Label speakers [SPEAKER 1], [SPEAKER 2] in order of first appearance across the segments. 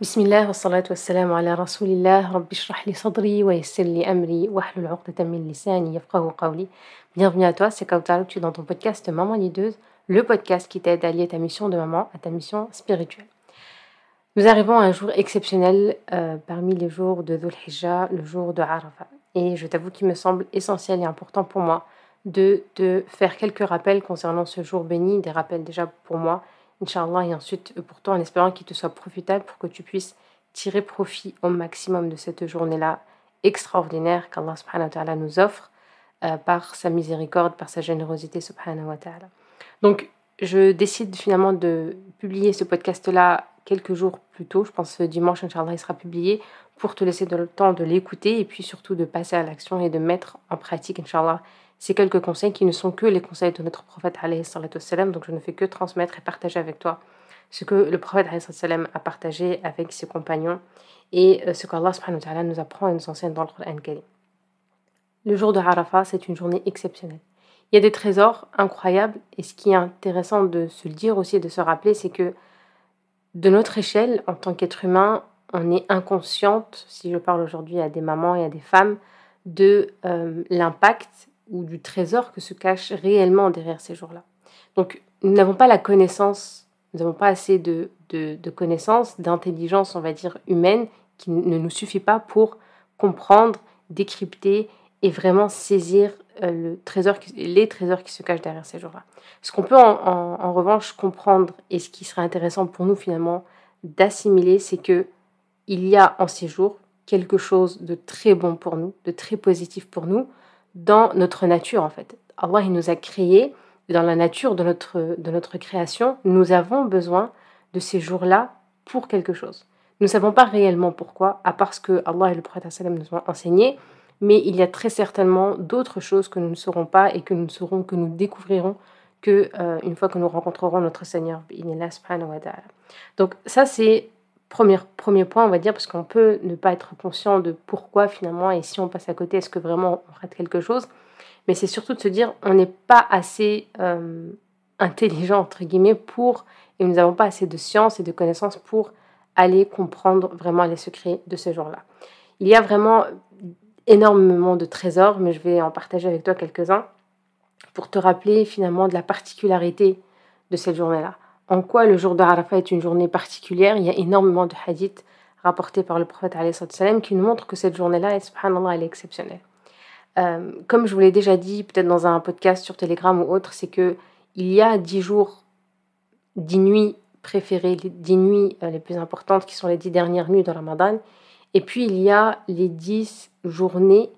[SPEAKER 1] بسم الله والصلاة والسلام على رسول الله رب اشرح لي صدري ويسر لي أمري واحلل عقدة من لساني يفقه قولي Bienvenue à toi, c'est Kautaro, tu es dans ton podcast Maman Lideuse, le podcast qui t'aide à lier ta mission de maman à ta mission spirituelle. Nous arrivons à un jour exceptionnel euh, parmi les jours de Dhul Hijjah, le jour de Arafat. Et je t'avoue qu'il me semble essentiel et important pour moi de te faire quelques rappels concernant ce jour béni, des rappels déjà pour moi, Inch'Allah, et ensuite pour toi en espérant qu'il te soit profitable pour que tu puisses tirer profit au maximum de cette journée-là extraordinaire qu'Allah subhanahu nous offre euh, par sa miséricorde, par sa générosité subhanahu. Donc, je décide finalement de publier ce podcast-là quelques jours plus tôt. Je pense dimanche, Inch'Allah, il sera publié pour te laisser le temps de l'écouter et puis surtout de passer à l'action et de mettre en pratique, Inch'Allah, ces quelques conseils qui ne sont que les conseils de notre prophète. Donc je ne fais que transmettre et partager avec toi ce que le prophète a partagé avec ses compagnons et euh, ce qu'Allah nous apprend et nous enseigne dans le Coran Le jour de Arafat, c'est une journée exceptionnelle. Il y a des trésors incroyables et ce qui est intéressant de se le dire aussi et de se rappeler, c'est que de notre échelle, en tant qu'être humain, on est inconsciente, si je parle aujourd'hui à des mamans et à des femmes, de euh, l'impact ou du trésor que se cache réellement derrière ces jours-là. Donc, nous n'avons pas la connaissance, nous n'avons pas assez de, de, connaissances, d'intelligence, on va dire, humaine, qui ne nous suffit pas pour comprendre, décrypter et vraiment saisir euh, le trésor, les trésors qui se cachent derrière ces jours-là. Ce qu'on peut en, en, revanche comprendre et ce qui serait intéressant pour nous finalement d'assimiler, c'est que il y a en ces jours quelque chose de très bon pour nous, de très positif pour nous, dans notre nature en fait. Allah il nous a créés dans la nature de notre, de notre création, nous avons besoin de ces jours-là pour quelque chose. Nous ne savons pas réellement pourquoi, à part ce que Allah et le prophète nous ont enseigné, mais il y a très certainement d'autres choses que nous ne saurons pas et que nous ne saurons, que nous découvrirons que euh, une fois que nous rencontrerons notre Seigneur. Donc ça c'est premier, point, on va dire, parce qu'on peut ne pas être conscient de pourquoi finalement, et si on passe à côté, est-ce que vraiment on rate quelque chose Mais c'est surtout de se dire, on n'est pas assez euh, intelligent, entre guillemets, pour, et nous n'avons pas assez de science et de connaissances pour aller comprendre vraiment les secrets de ce jour-là. Il y a vraiment énormément de trésors, mais je vais en partager avec toi quelques-uns pour te rappeler finalement de la particularité de cette journée-là en quoi le jour de Arafat est une journée particulière? Il y a énormément de hadiths rapportés par le prophète qui nous montrent que cette journée-là, elle est exceptionnelle. Euh, comme je vous l'ai déjà dit, peut-être dans un podcast sur Telegram ou autre, c'est que il y a dix jours, dix nuits préférées, les dix nuits euh, les plus importantes qui sont les dix dernières nuits de Ramadan. Et puis il y a les dix journées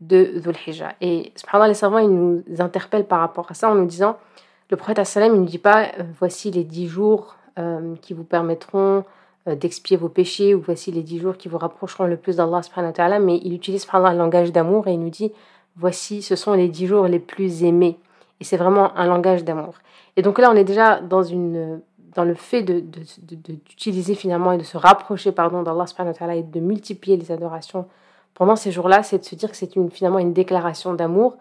[SPEAKER 1] de Dhul Hijjah. Et subhanallah, les savants, ils nous interpellent par rapport à ça en nous disant le prophète sallam il ne dit pas euh, voici les dix jours euh, qui vous permettront euh, d'expier vos péchés ou voici les dix jours qui vous rapprocheront le plus d'Allah mais il utilise un langage d'amour et il nous dit voici ce sont les dix jours les plus aimés et c'est vraiment un langage d'amour. Et donc là on est déjà dans une dans le fait d'utiliser de, de, finalement et de se rapprocher pardon d'Allah et de multiplier les adorations pendant ces jours-là, c'est de se dire que c'est une, finalement une déclaration d'amour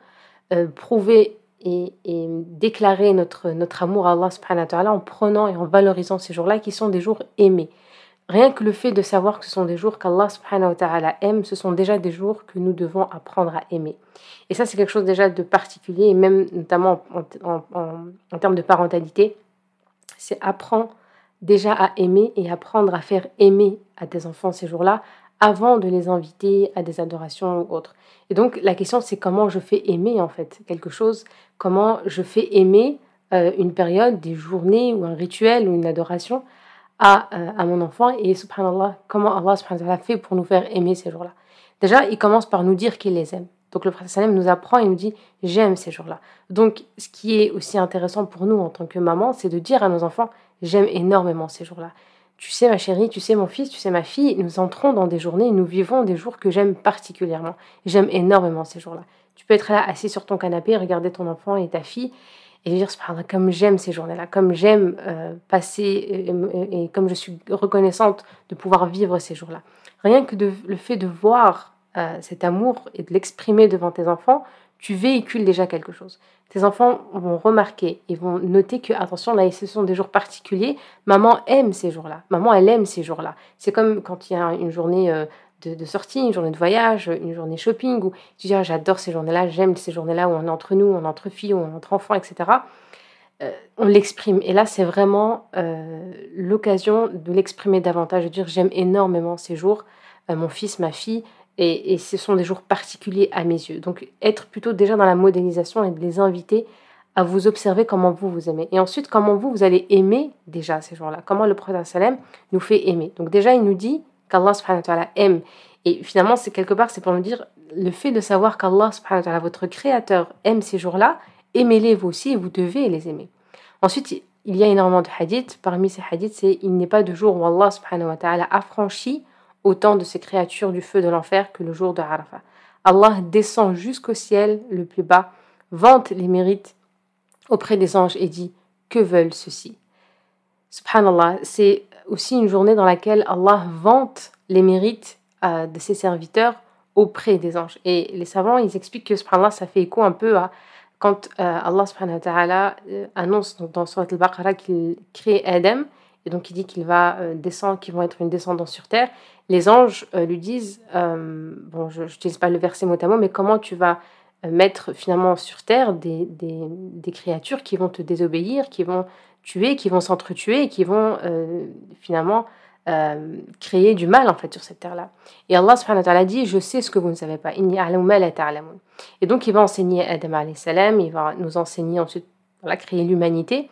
[SPEAKER 1] euh, prouvée et, déclarer notre, notre amour à Allah subhanahu wa ta'ala en prenant et en valorisant ces jours-là qui sont des jours aimés. Rien que le fait de savoir que ce sont des jours qu'Allah subhanahu wa ta'ala aime, ce sont déjà des jours que nous devons apprendre à aimer. Et ça, c'est quelque chose déjà de particulier, et même notamment en, en termes de parentalité, c'est apprendre déjà à aimer et apprendre à faire aimer à tes enfants ces jours-là avant de les inviter à des adorations ou autres. Et donc la question c'est comment je fais aimer en fait quelque chose, comment je fais aimer euh, une période, des journées ou un rituel ou une adoration à, euh, à mon enfant et subhanallah, comment Allah subhanallah fait pour nous faire aimer ces jours-là. Déjà, il commence par nous dire qu'il les aime. Donc le prophète nous apprend et nous dit j'aime ces jours-là. Donc ce qui est aussi intéressant pour nous en tant que maman, c'est de dire à nos enfants j'aime énormément ces jours-là. Tu sais, ma chérie, tu sais, mon fils, tu sais, ma fille, nous entrons dans des journées, nous vivons des jours que j'aime particulièrement. J'aime énormément ces jours-là. Tu peux être là, assis sur ton canapé, regarder ton enfant et ta fille, et dire, comme j'aime ces journées-là, comme j'aime euh, passer, et, comme je suis reconnaissante de pouvoir vivre ces jours-là. Rien que le fait de voir euh, cet amour et de l'exprimer devant tes enfants, tu véhicules déjà quelque chose. Tes enfants vont remarquer et vont noter que, attention, là, ce sont des jours particuliers. Maman aime ces jours-là. Maman, elle aime ces jours-là. C'est comme quand il y a une journée euh, de, sortie, une journée de voyage, une journée shopping, où tu dis, ah, j'adore ces journées-là, j'aime ces journées-là où on est entre nous, on est entre filles, on est entre enfants, etc. Euh, on l'exprime. Et là, c'est vraiment euh, l'occasion de l'exprimer davantage, de dire, j'aime énormément ces jours, mon fils, ma fille, et, ce sont des jours particuliers à mes yeux. Donc être plutôt déjà dans la modélisation et de les inviter à vous observer comment vous vous aimez. Et ensuite, comment vous, vous allez aimer déjà ces jours-là. Comment le prophète nous fait aimer. Donc déjà, il nous dit qu'Allah subhanahu wa aime. Et finalement, c'est quelque part, c'est pour nous dire, le fait de savoir qu'Allah subhanahu wa votre créateur, aime ces jours-là, aimez-les vous aussi et vous devez les aimer. Ensuite, il y a énormément de hadiths. Parmi ces hadiths, c'est il n'est pas de jour où Allah subhanahu wa ta'ala affranchit autant de ces créatures du feu de l'enfer que le jour de Arafat. Allah descend jusqu'au ciel le plus bas, vante les mérites auprès des anges et dit Que veulent ceux-ci? Subhanallah, c'est aussi une journée dans laquelle Allah vante les mérites euh, de ses serviteurs auprès des anges. Et les savants, ils expliquent que subhanallah, ça fait écho un peu à quand euh, Allah subhanahu wa euh, annonce dans Surat al-Baqarah qu'il crée Adam, et donc il dit qu'il va descendre, qu'ils vont être une descendance sur terre, les anges euh, lui disent, euh, bon, je n'utilise pas le verset mot à mot, mais comment tu vas euh, mettre finalement sur terre des, des, créatures qui vont te désobéir, qui vont tuer, qui vont s'entretuer et qui vont finalement créer du mal en fait sur cette terre-là. Et Allah subhanahu wa ta'ala dit, je sais ce que vous ne savez pas. Et donc il va enseigner Adam salam, il va nous enseigner ensuite, voilà, créer l'humanité.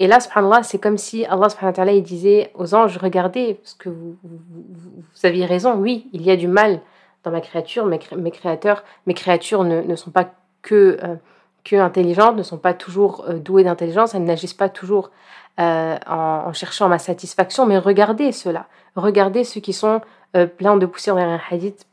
[SPEAKER 1] Et là, c'est comme si Allah subhanahu wa ta'ala il disait aux anges, regardez, parce que vous, aviez raison, oui, il y a du mal dans ma créature, mes, mes créateurs, mes créatures ne, sont pas que, euh, que intelligentes, ne sont pas toujours euh, douées d'intelligence, elles n'agissent pas toujours euh, en, cherchant ma satisfaction, mais regardez cela, regardez ceux qui sont pleins de poussière. Dans un hadith.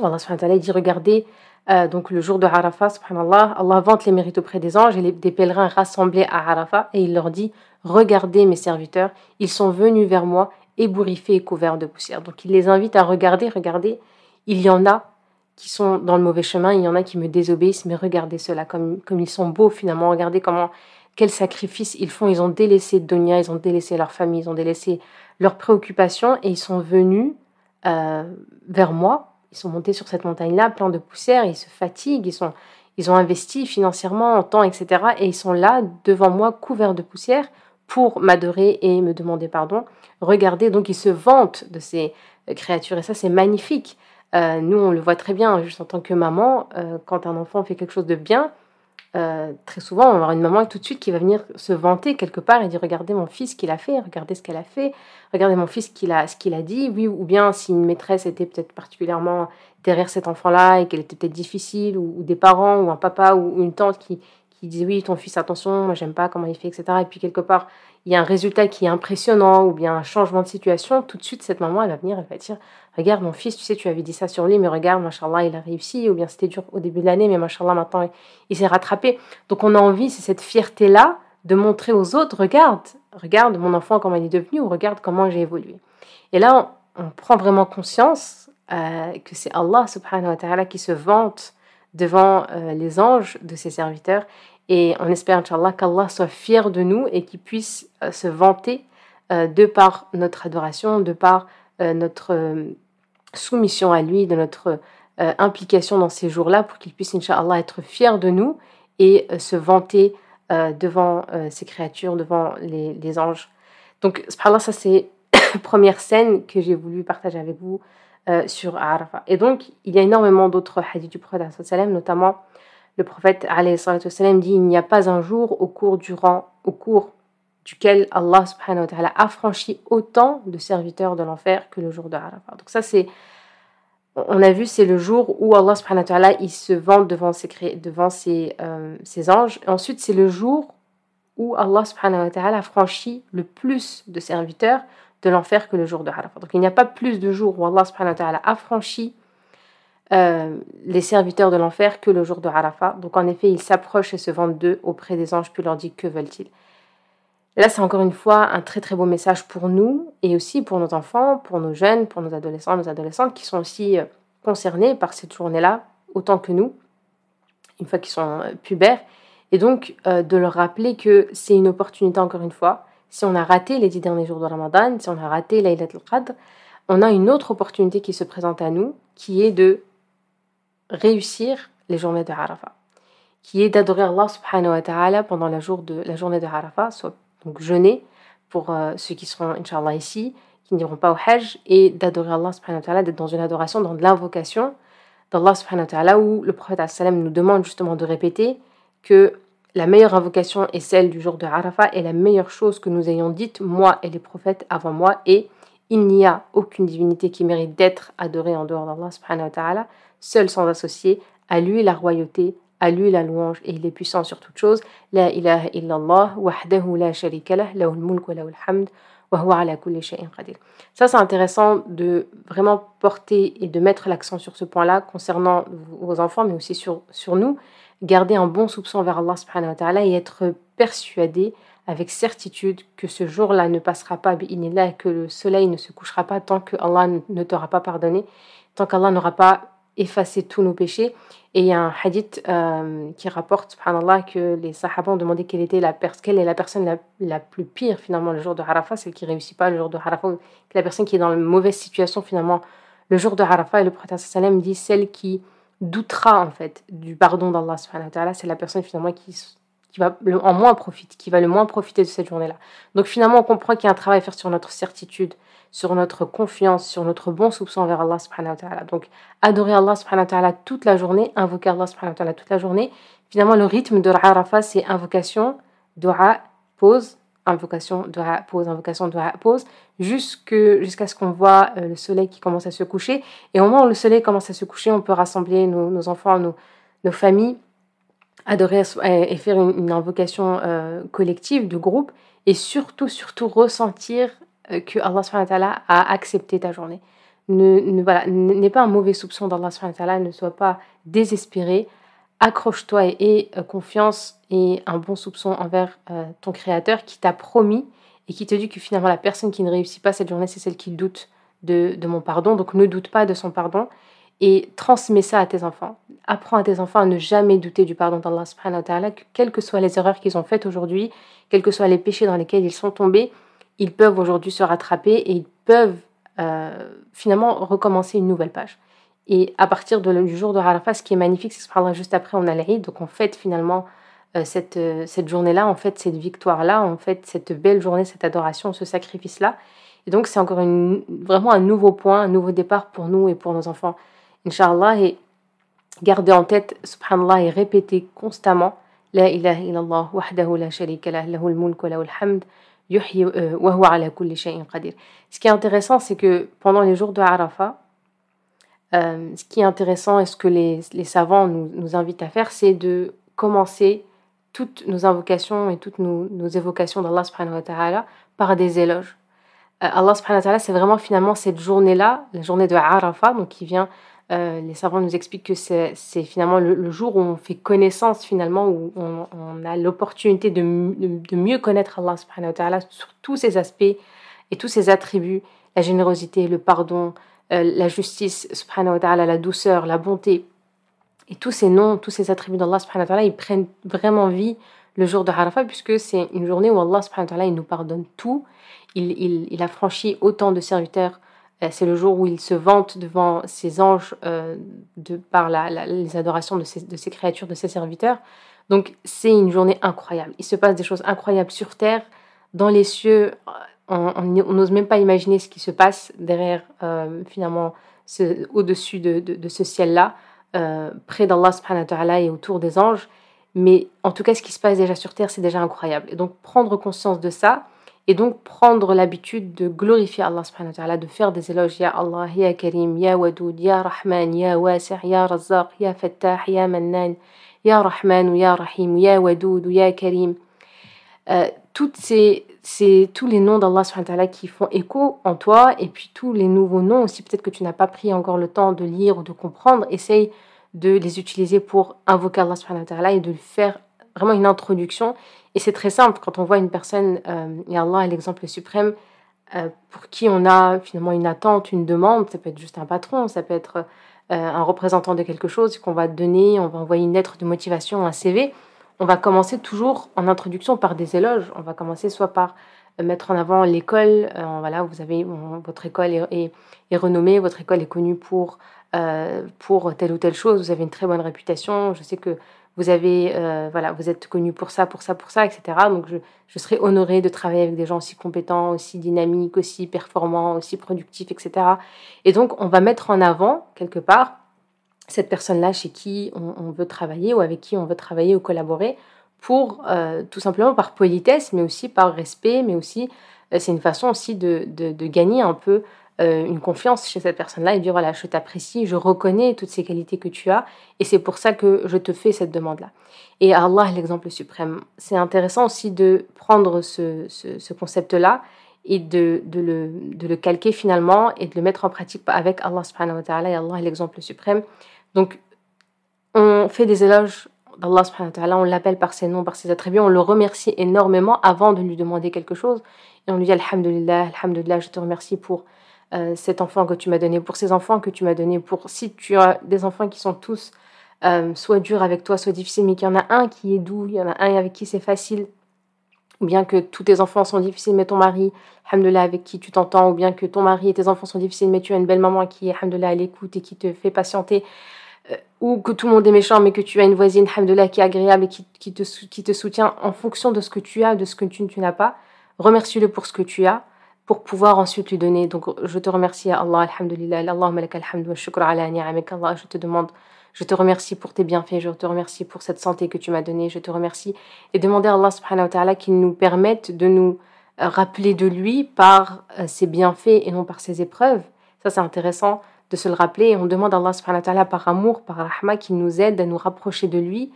[SPEAKER 1] Allah subhanahu wa dit, regardez euh, donc le jour de Arafat, subhanallah, Allah vante les mérites auprès des anges et des pèlerins rassemblés à Arafat et il leur dit Regardez mes serviteurs, ils sont venus vers moi ébouriffés et couverts de poussière. Donc il les invite à regarder, regardez, il y en a qui sont dans le mauvais chemin, il y en a qui me désobéissent, mais regardez cela, comme, comme ils sont beaux finalement, regardez comment, quel sacrifice ils font, ils ont délaissé Donia, ils ont délaissé leur famille, ils ont délaissé leurs préoccupations et ils sont venus euh, vers moi ils sont montés sur cette montagne-là, plein de poussière, ils se fatiguent, ils, sont, ils ont investi financièrement, en temps, etc. Et ils sont là, devant moi, couverts de poussière, pour m'adorer et me demander pardon. Regardez, donc ils se vantent de ces euh, créatures, et ça c'est magnifique. Euh, nous, on le voit très bien, juste en tant que maman, euh, quand un enfant fait quelque chose de bien, euh, très souvent, on va avoir une maman tout de suite qui va venir se vanter quelque part et dire regardez mon fils qu'il a fait, regardez ce qu'elle a fait, regardez mon fils qu'il a, ce qu'il a dit, oui, ou bien si une maîtresse était peut-être particulièrement derrière cet enfant-là et qu'elle était peut-être difficile, ou, des parents, ou un papa, ou une tante qui, qui disait oui, ton fils, attention, moi j'aime pas comment il fait, etc. Et puis quelque part, il y a un résultat qui est impressionnant, ou bien un changement de situation, tout de suite, cette maman, elle va venir, elle va dire regarde mon fils, tu sais, tu avais dit ça sur lui, mais regarde, machallah, il a réussi, ou bien c'était dur au début de l'année, mais machallah, maintenant, il, s'est rattrapé. Donc on a envie, c'est cette fierté-là, de montrer aux autres, regarde, regarde mon enfant comment il est devenu, ou regarde comment j'ai évolué. Et là, on, prend vraiment conscience euh, que c'est Allah subhanahu wa ta'ala qui se vante devant euh, les anges de ses serviteurs, et on espère, Inch'Allah, qu'Allah soit fier de nous et qu'il puisse euh, se vanter de par notre adoration, de par notre soumission à lui, de notre euh, implication dans ces jours-là pour qu'il puisse, Inch'Allah, être fier de nous et euh, se vanter euh, devant ces créatures, devant les, anges. Donc, subhanallah, ça c'est première scène que j'ai voulu partager avec vous sur Arafah. Et donc, il y a énormément d'autres hadiths du prophète, notamment le prophète dit il n'y a pas un jour au cours, durant, au cours duquel Allah subhanahu wa autant de serviteurs de l'enfer que le jour de Arafah. Donc ça c'est on a vu, c'est le jour où Allah subhanahu wa il se vante devant ses, devant ses, euh, ses anges. Ensuite, c'est le jour où Allah subhanahu wa le plus de serviteurs de l'enfer que le jour de Arafat. Donc il n'y a pas plus de jours où Allah subhanahu wa ta'ala a franchi euh, les serviteurs de l'enfer que le jour de Arafat. Donc en effet, il s'approche et se vante d'eux auprès des anges, puis leur dit que veulent-ils? Là, c'est encore une fois un très très beau message pour nous et aussi pour nos enfants, pour nos jeunes, pour nos adolescents, nos adolescentes qui sont aussi euh, concernés par cette journée-là, autant que nous. une fois qu'ils sont pubères. Et donc, de leur rappeler que c'est une opportunité, encore une fois. Si on a raté les dix derniers jours de Ramadan, si on a raté l'Aïlat al-Qadr, on a une autre opportunité qui se présente à nous, qui est de réussir les journées de Arafat, qui est d'adorer Allah subhanahu wa ta'ala pendant la, de, la journée de Arafat, soit donc jeûner pour euh, ceux qui seront, Inch'Allah, ici, qui n'iront pas au Hajj, et d'adorer Allah subhanahu wa ta'ala, d'être dans une adoration, dans de l'invocation d'Allah subhanahu wa ta'ala, où le prophète nous demande justement de répéter que la meilleure invocation est celle du jour de Arafat, et la meilleure chose que nous ayons dite, moi et les prophètes avant moi, est il n'y a aucune divinité qui mérite d'être adorée en dehors d'Allah subhanahu wa ta'ala, seul sans associer, à lui la royauté, à lui la louange, et il est puissant sur toute chose. La ilaha illallah, wahdahu la sharika lah, lahul mulk wa lahul hamd, wa huwa ala kulli shay'in qadir. Ça, c'est intéressant de vraiment porter et de mettre l'accent sur ce point-là concernant vos enfants, mais aussi sur, sur nous. Garder un bon soupçon vers Allah et être persuadé avec certitude que ce jour-là ne passera pas, là que le soleil ne se couchera pas tant que Allah ne t'aura pas pardonné, tant qu'Allah n'aura pas effacé tous nos péchés. Et il y a un hadith euh, qui rapporte, subhanallah, que les sahaba ont demandé quelle, était la est la personne la, plus pire finalement le jour de Arafat, celle qui réussit pas le jour de Arafat, la personne qui est dans une mauvaise situation finalement le jour de Arafat. Et le prophète sallam dit celle qui doutera en fait du pardon d'Allah subhanahu wa ta'ala, c'est la personne finalement qui qui va le, en moins profiter, qui va le moins profiter de cette journée-là. Donc finalement, on comprend qu'il y a un travail à faire sur notre certitude, sur notre confiance, sur notre bon soupçon envers Allah subhanahu wa ta'ala. Donc adorer Allah subhanahu wa ta'ala toute la journée, invoquer Allah subhanahu wa ta'ala toute la journée. Finalement, le rythme de l'Arafah, c'est invocation, dua, pause, invocation, dua, pause, invocation, dua, pause, jusqu'à ce qu'on voit euh, le soleil qui commence à se coucher. Et au moment où le soleil commence à se coucher, on peut rassembler nos, enfants, nos, familles adorer et faire une, invocation euh, collective, de groupe, et surtout, surtout ressentir euh, que Allah a accepté ta journée. Ne, pas un mauvais soupçon d'Allah ne sois pas désespéré, accroche-toi et aie euh, confiance et un bon soupçon envers ton Créateur qui t'a promis et qui te dit que finalement la personne qui ne réussit pas cette journée, c'est celle qui doute de, de mon pardon. Donc ne doute pas de son pardon et transmets ça à tes enfants. Apprends à tes enfants à ne jamais douter du pardon d'Allah subhanahu wa ta'ala, que quelles que soient les erreurs qu'ils ont faites aujourd'hui, quels que soient les péchés dans lesquels ils sont tombés, ils peuvent aujourd'hui se rattraper et ils peuvent euh, finalement recommencer une nouvelle page. Et à partir du jour de Arafat, ce qui est magnifique, c'est que juste après, on a l'Aïd, donc on fête finalement euh, cette, euh, cette journée-là, en fait cette victoire-là, en fait cette belle journée, cette adoration, ce sacrifice-là. Et donc c'est encore vraiment un nouveau point, un nouveau départ pour nous et pour nos enfants. Inch'Allah, et garder en tête, subhanallah, et répéter constamment La ilaha illallah, wahdahu la sharika lah, lahul mulk wa lahul hamd, euh. Ce qui est intéressant, c'est que pendant les jours de Arafat, euh, ce qui est intéressant et ce que les, savants nous, invitent à faire, c'est de commencer toutes nos invocations et toutes nos, évocations d'Allah subhanahu wa ta'ala par des éloges. Euh, Allah subhanahu wa ta'ala, c'est vraiment finalement cette journée-là, la journée de Arafat, donc qui vient euh, les savants nous expliquent que c'est finalement le, jour où on fait connaissance, finalement, où on, a l'opportunité de, mieux connaître Allah subhanahu wa ta'ala sur tous ses aspects et tous ses attributs, la générosité, le pardon, la justice, subhanahu wa la douceur, la bonté. Et tous ces noms, tous ces attributs d'Allah subhanahu ils prennent vraiment vie le jour de Arafat, puisque c'est une journée où Allah subhanahu nous pardonne tout. Il, a franchi autant de serviteurs euh, c'est le jour où il se vante devant ses anges euh, de, par les adorations de ses, créatures, de ses serviteurs. Donc c'est une journée incroyable. Il se passe des choses incroyables sur Terre, dans les cieux. On n'ose même pas imaginer ce qui se passe derrière, euh, finalement, au-dessus de, ce ciel-là, près d'Allah subhanahu wa et autour des anges. Mais en tout cas, ce qui se passe déjà sur Terre, c'est déjà incroyable. Et donc prendre conscience de ça, et donc prendre l'habitude de glorifier Allah subhanahu wa ta'ala, de faire des éloges, Ya Allah, Ya Karim, Ya Wadoud, Ya Rahman, Ya Wasi' Ya Razzaq, Ya Fattah, Ya Mannan, Ya Rahman, Ya Rahim, Ya Wadoud, Ya Karim. Euh, toutes ces, tous les noms d'Allah qui font écho en toi, et puis tous les nouveaux noms aussi, peut-être que tu n'as pas pris encore le temps de lire ou de comprendre, essaye de les utiliser pour invoquer Allah et de faire vraiment une introduction. Et c'est très simple quand on voit une personne, euh, et Allah est l'exemple suprême, euh, pour qui on a finalement une attente, une demande, ça peut être juste un patron, ça peut être un représentant de quelque chose, qu'on va donner, on va envoyer une lettre de motivation, un CV, on va commencer toujours en introduction par des éloges. On va commencer soit par mettre en avant l'école. voilà, vous avez votre école est, renommée, votre école est connue pour pour telle ou telle chose. Vous avez une très bonne réputation. Je sais que euh, vous êtes connu pour ça, pour ça, pour ça, etc. Donc je, je serais honorée de travailler avec des gens aussi compétents, aussi dynamiques, aussi performants, aussi productifs, etc. Et donc on va mettre en avant quelque part cette personne-là chez qui on, veut travailler ou avec qui on veut travailler ou collaborer pour euh, tout simplement par politesse, mais aussi par respect, mais aussi euh, c'est une façon aussi de, de, gagner un peu euh, une confiance chez cette personne-là et dire voilà, je t'apprécie, je reconnais toutes ces qualités que tu as et c'est pour ça que je te fais cette demande-là. Et Allah, l'exemple suprême. C'est intéressant aussi de prendre ce, ce, concept-là et de, de, le, de, le, calquer finalement et de le mettre en pratique avec Allah subhanahu wa ta'ala et Allah l'exemple suprême. Donc, on fait des éloges d'Allah subhanahu wa ta'ala, on l'appelle par ses noms, par ses attributs, on le remercie énormément avant de lui demander quelque chose. Et on lui dit Alhamdulillah, Alhamdulillah, je te remercie pour euh, cet enfant que tu m'as donné, pour ces enfants que tu m'as donné, pour si tu as des enfants qui sont tous euh, soit durs avec toi, soit difficiles, mais qu'il y en a un qui est doux, il y en a un avec qui c'est facile, ou bien que tous tes enfants sont difficiles, mais ton mari, alhamdoulilah, avec qui tu t'entends, ou bien que ton mari et tes enfants sont difficiles, mais tu as une belle maman qui est, alhamdoulilah, à l'écoute et qui te fait patienter, ou que tout le monde est méchant, mais que tu as une voisine, alhamdoulilah, qui est agréable et qui, te, soutient en fonction de ce que tu as, de ce que tu, tu n'as pas, remercie-le pour ce que tu as, pour pouvoir ensuite lui donner. Donc, je te remercie, Allah, alhamdulillah, Allahumma lak alhamdu wa shukra ala ni'amik, Allah, je te demande, je te remercie pour tes bienfaits, je te remercie pour cette santé que tu m'as donnée, je te remercie. Et demander à Allah subhanahu wa ta'ala qu'il nous permette de nous euh, rappeler de lui par euh, ses bienfaits et non par ses épreuves. Ça, c'est intéressant de se le rappeler. Et on demande à Allah subhanahu wa par amour, par rahma, qu'il nous aide à nous rapprocher de lui,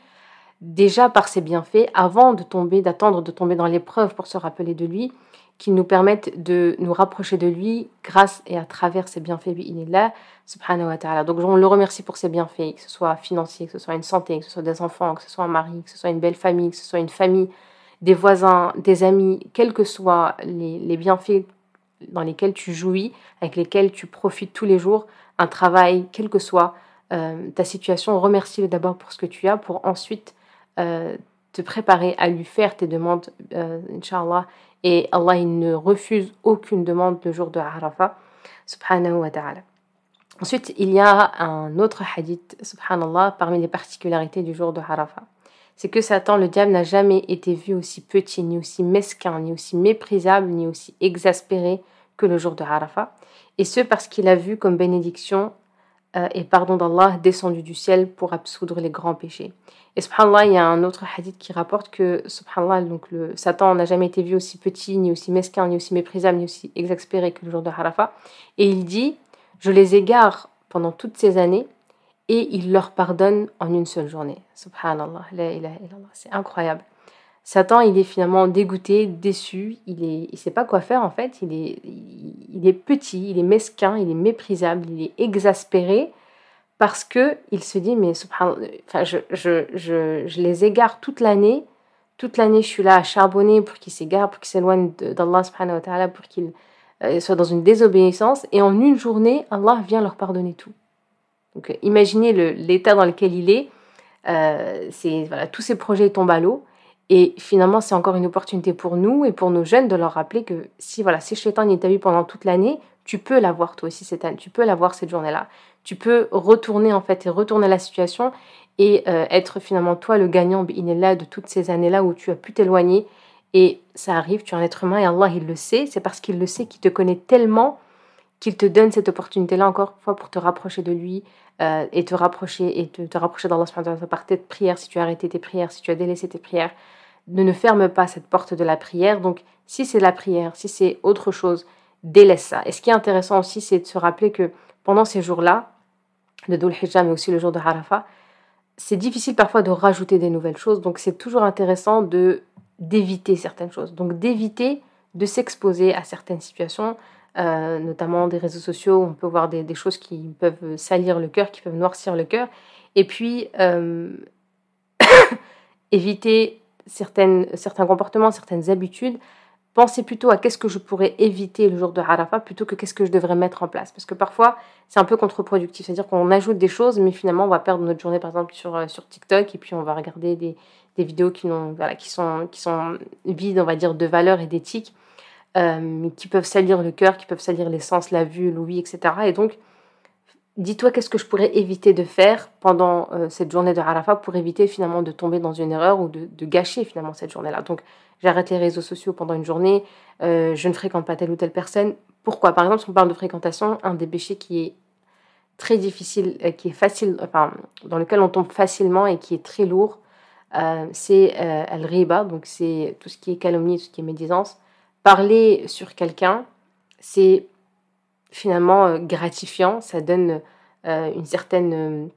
[SPEAKER 1] déjà par ses bienfaits, avant de tomber, d'attendre de tomber dans l'épreuve pour se rappeler de lui qui nous permettent de nous rapprocher de lui grâce et à travers ses bienfaits, là, subhanahu wa ta'ala. Donc on le remercie pour ses bienfaits, que ce soit financier, que ce soit une santé, que ce soit des enfants, que ce soit un mari, que ce soit une belle famille, que ce soit une famille, des voisins, des amis, quels que soient les, bienfaits dans lesquels tu jouis, avec lesquels tu profites tous les jours, un travail, quelle que soit euh, ta situation, remercie-le d'abord pour ce que tu as, pour ensuite euh, te préparer à lui faire tes demandes, euh, Inch'Allah, et Allah il ne refuse aucune demande le jour de Arafah, subhanahu wa ta'ala. Ensuite, il y a un autre hadith, subhanallah, parmi les particularités du jour de Arafah. C'est que Satan, le diable, n'a jamais été vu aussi petit, ni aussi mesquin, ni aussi méprisable, ni aussi exaspéré que le jour de Arafah. Et ce parce qu'il a vu comme bénédiction euh, et pardon d'Allah descendu du ciel pour absoudre les grands péchés. Et subhanallah, il y a un autre hadith qui rapporte que subhanallah, donc le Satan n'a jamais été vu aussi petit, ni aussi mesquin, ni aussi méprisable, ni aussi exaspéré que le jour de Harafa. Et il dit Je les égare pendant toutes ces années et il leur pardonne en une seule journée. Subhanallah, c'est incroyable. Satan, il est finalement dégoûté, déçu, il ne il sait pas quoi faire en fait, il est, il est petit, il est mesquin, il est méprisable, il est exaspéré parce que il se dit mais enfin je, je, je, je, les égare toute l'année. Toute l'année je suis là à charbonner pour qu'ils s'égarent pour qu'ils s'éloignent d'Allah pour qu'ils euh, soient dans une désobéissance. Et en une journée Allah vient leur pardonner tout. Donc imaginez l'état dans lequel il est. Euh, voilà tous ces projets tombent à l'eau et finalement c'est encore une opportunité pour nous et pour nos jeunes de leur rappeler que si voilà si Shaitan est à vu pendant toute l'année tu peux l'avoir toi aussi cette année tu peux l'avoir cette journée là tu peux retourner en fait et retourner la situation et euh, être finalement toi le gagnant là de toutes ces années-là où tu as pu t'éloigner. Et ça arrive, tu es un être humain et Allah il le sait, c'est parce qu'il le sait qu'il te connaît tellement qu'il te donne cette opportunité-là encore une fois pour te rapprocher de lui euh, et te rapprocher et te, te rapprocher d'Allah par tes prières. Si tu as arrêté tes prières, si tu as délaissé tes prières. Ne, ne ferme pas cette porte de la prière. Donc si c'est la prière, si c'est autre chose, délaisse ça. Et ce qui est intéressant aussi, c'est de se rappeler que pendant ces jours-là, de Dhul Hijjah, mais aussi le jour de Harafa, c'est difficile parfois de rajouter des nouvelles choses. Donc c'est toujours intéressant de d'éviter certaines choses. Donc d'éviter de s'exposer à certaines situations, euh, notamment des réseaux sociaux où on peut voir des, choses qui peuvent salir le cœur, qui peuvent noircir le cœur. Et puis euh, éviter certaines, certains comportements, certaines habitudes penser plutôt à qu'est-ce que je pourrais éviter le jour de Arafat plutôt que qu'est-ce que je devrais mettre en place. Parce que parfois, c'est un peu contre-productif. C'est-à-dire qu'on ajoute des choses, mais finalement, on va perdre notre journée, par exemple, sur, euh, sur TikTok, et puis on va regarder des, des vidéos qui, voilà, qui, sont, qui sont vides, on va dire, de valeur et d'éthique, euh, qui peuvent salir le cœur, qui peuvent salir l'essence, la vue, l'ouïe, etc. Et donc, dis-toi qu'est-ce que je pourrais éviter de faire pendant euh, cette journée de Arafat pour éviter finalement de tomber dans une erreur ou de, gâcher finalement cette journée-là? Donc, j'arrête les réseaux sociaux pendant une journée, euh, je ne fréquente pas telle ou telle personne. Pourquoi? Par exemple, si on parle de fréquentation, un des péchés qui est très difficile, euh, qui est facile, enfin, dans lequel on tombe facilement et qui est très lourd, c'est al-riba, donc c'est tout ce qui est calomnie, tout ce qui est médisance. Parler sur quelqu'un, c'est finalement gratifiant, ça donne une, certaine,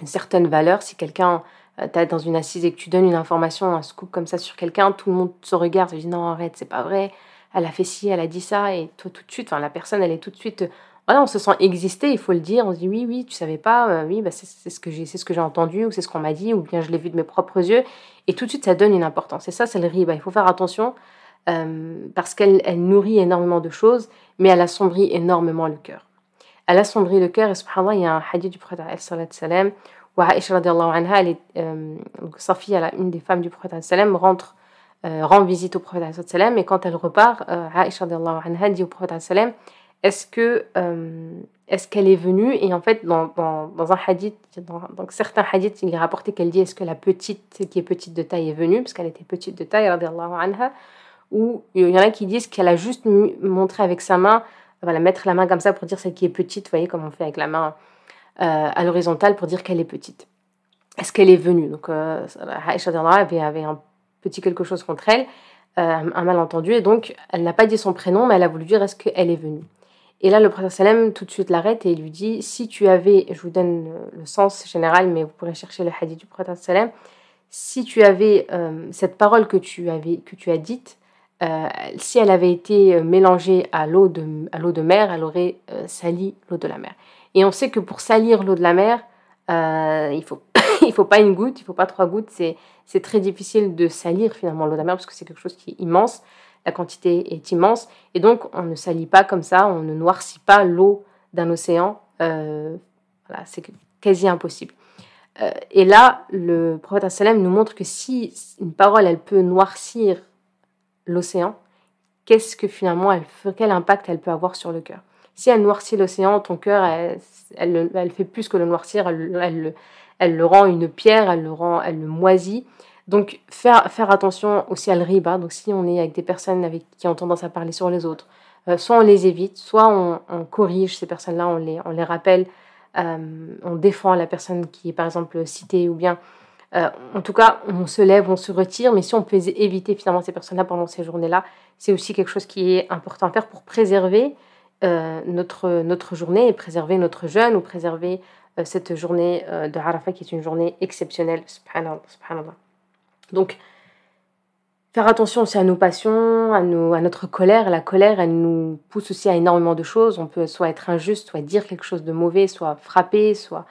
[SPEAKER 1] une certaine valeur. Si quelqu'un euh, es dans une assise et que tu donnes une information, un scoop comme ça sur quelqu'un, tout le monde se regarde, se dit non, arrête, c'est pas vrai, elle a fait ci, elle a dit ça, et toi tout de suite, la personne, elle est tout de suite, voilà, on se sent existé, il faut le dire, on se dit oui, oui, tu savais pas, euh, oui, bah, c'est ce que j'ai ce entendu, ou c'est ce qu'on m'a dit, ou bien je l'ai vu de mes propres yeux, et tout de suite, ça donne une importance. Et ça, c'est le riba, il faut faire attention, euh, parce qu'elle elle nourrit énormément de choses, mais elle assombrit énormément le cœur. Elle assombrit le cœur, et subhanallah, il y a un hadith du prophète, salam, où Aïcha anha, elle est, euh, une des femmes du prophète sallam, rentre, euh, rend visite au prophète sallam, et quand elle repart, euh, Aïcha anha dit au prophète sallam, est-ce que euh, est-ce qu'elle est venue? Et en fait, dans, dans, un hadith, dans, certains hadiths, il est rapporté qu'elle dit est-ce que la petite qui est petite de taille est venue? Parce qu'elle était petite de taille, anha. Ou il y en a qui disent qu'elle a juste montré avec sa main, voilà, mettre la main comme ça pour dire celle qui est petite, vous voyez, comme on fait avec la main euh, à l'horizontale pour dire qu'elle est petite. Est-ce qu'elle est venue? Donc, euh, avait, un petit quelque chose contre elle, euh, un malentendu, et donc elle n'a pas dit son prénom, mais elle a voulu dire est-ce qu'elle est venue? Et là, le prophète Salem tout de suite l'arrête et il lui dit si tu avais, je vous donne le sens général, mais vous pourrez chercher le hadith du prophète Salem, si tu avais cette parole que tu, avais, que tu as dite, si elle avait été mélangée à l'eau de, mer, elle aurait sali l'eau de la mer. Et on sait que pour salir l'eau de la mer, euh, il faut faut pas une goutte, il faut pas trois gouttes. C'est très difficile de salir finalement l'eau de la mer parce que c'est quelque chose qui est immense. La quantité est immense et donc on ne salit pas comme ça, on ne noircit pas l'eau d'un océan. Euh, voilà, c'est quasi impossible. Euh, et là, le prophète nous montre que si une parole elle peut noircir l'océan, qu'est-ce que finalement elle quel impact elle peut avoir sur le cœur? Si elle noircit l'océan, ton cœur, elle, elle, fait plus que le noircir, elle, elle, le rend une pierre, elle le rend, elle le moisit. Donc faire, faire attention aussi à le riba. Donc si on est avec des personnes avec, qui ont tendance à parler sur les autres, euh, soit on les évite, soit on, corrige ces personnes-là, on les, on les rappelle, euh, on défend la personne qui est par exemple citée, ou bien euh, en tout cas on se lève, on se retire, mais si on peut éviter finalement ces personnes-là pendant ces journées-là, c'est aussi quelque chose qui est important à faire pour préserver euh, notre, notre journée et préserver notre jeûne ou préserver euh, cette journée de Arafat qui est une journée exceptionnelle. Subhanallah. Donc, faire attention aussi à nos passions, à, à notre colère. La colère, elle nous pousse aussi à énormément de choses. On peut soit être injuste, soit dire quelque chose de mauvais, soit frapper, soit,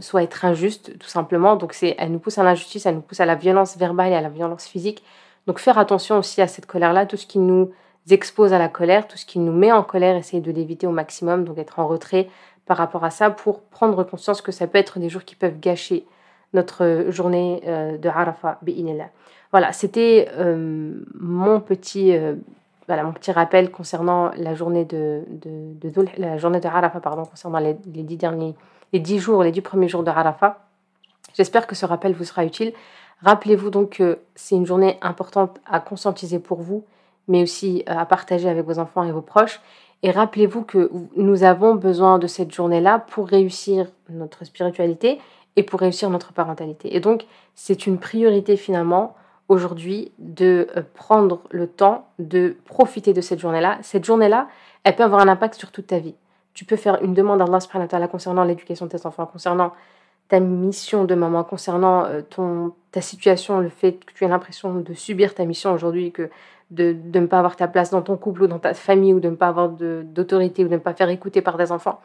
[SPEAKER 1] soit être injuste, tout simplement. Donc, c'est, elle nous pousse à l'injustice, elle nous pousse à la violence verbale et à la violence physique. Donc, faire attention aussi à cette colère-là, tout ce qui nous expose à la colère, tout ce qui nous met en colère, essayer de l'éviter au maximum, donc être en retrait par rapport à ça pour prendre conscience que ça peut être des jours qui peuvent gâcher notre journée euh, de Arafat, Voilà, c'était euh, mon petit euh, voilà, mon petit rappel concernant la journée de, de, la journée de pardon, concernant les, les, dix derniers, les dix jours, les dix premiers jours de Arafat. J'espère que ce rappel vous sera utile. Rappelez-vous donc que c'est une journée importante à conscientiser pour vous mais aussi euh, à partager avec vos enfants et vos proches. Et rappelez-vous que nous avons besoin de cette journée-là pour réussir notre spiritualité et pour réussir notre parentalité. Et donc, c'est une priorité finalement aujourd'hui de euh, prendre le temps de profiter de cette journée-là. Cette journée-là, elle peut avoir un impact sur toute ta vie. Tu peux faire une demande à Allah subhanahu concernant l'éducation de tes enfants, concernant ta mission de maman, concernant euh, ton, ta situation, le fait que tu aies l'impression de subir ta mission aujourd'hui, que de, ne pas avoir ta place dans ton couple ou dans ta famille ou de ne pas avoir d'autorité ou de ne pas faire écouter par des enfants.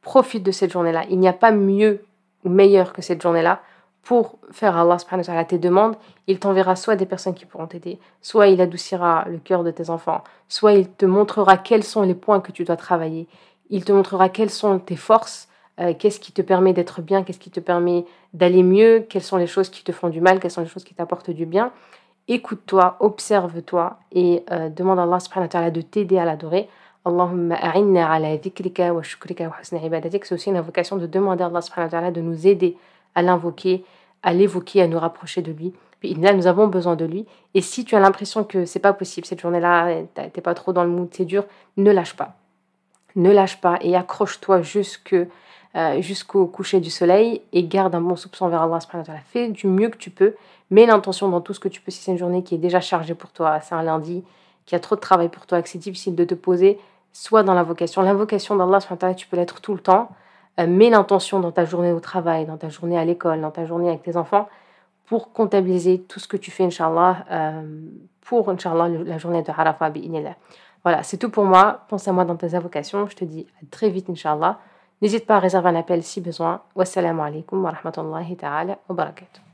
[SPEAKER 1] Profite de cette journée-là. Il n'y a pas mieux ou meilleur que cette journée-là pour faire Allah subhanahu wa ta'ala tes demandes, il t'enverra soit des personnes qui pourront t'aider, soit il adoucira le cœur de tes enfants, soit il te montrera quels sont les points que tu dois travailler, il te montrera quelles sont tes forces, euh, qu'est-ce qui te permet d'être bien, qu'est-ce qui te permet d'aller mieux, quelles sont les choses qui te font du mal, quelles sont les choses qui t'apportent du bien. Écoute-toi, observe-toi et euh, demande à Allah subhanahu wa de t'aider à l'adorer. Allahumma a'inna ala dhikrika wa shukrika wa husna ibadatik. C'est aussi une invocation de demander à Allah subhanahu wa de nous aider à l'invoquer, à l'évoquer, à nous rapprocher de lui. Puis là, nous avons besoin de lui. Et si tu as l'impression que c'est pas possible cette journée-là, t'es pas trop dans le mood, c'est dur, ne lâche pas. Ne lâche pas et accroche-toi euh, jusqu'au coucher du soleil et garde un bon soupçon vers Allah. Fais du mieux que tu peux. Mets l'intention dans tout ce que tu peux. Si c'est une journée qui est déjà chargée pour toi, c'est un lundi, qui a trop de travail pour toi, que c'est difficile de te poser, soit dans l'invocation. L'invocation d'Allah, tu peux l'être tout le temps. Euh, mets l'intention dans ta journée au travail, dans ta journée à l'école, dans ta journée avec tes enfants, pour comptabiliser tout ce que tu fais, Inch'Allah, euh, pour, la journée de Arafah, Voilà, c'est tout pour moi. Pense à moi dans tes invocations. Je te dis à très vite, Inch'Allah. N'hésite pas à réserver un appel si besoin. Wassalamu alaikum wa rahmatullahi ta'ala wa barakatuh.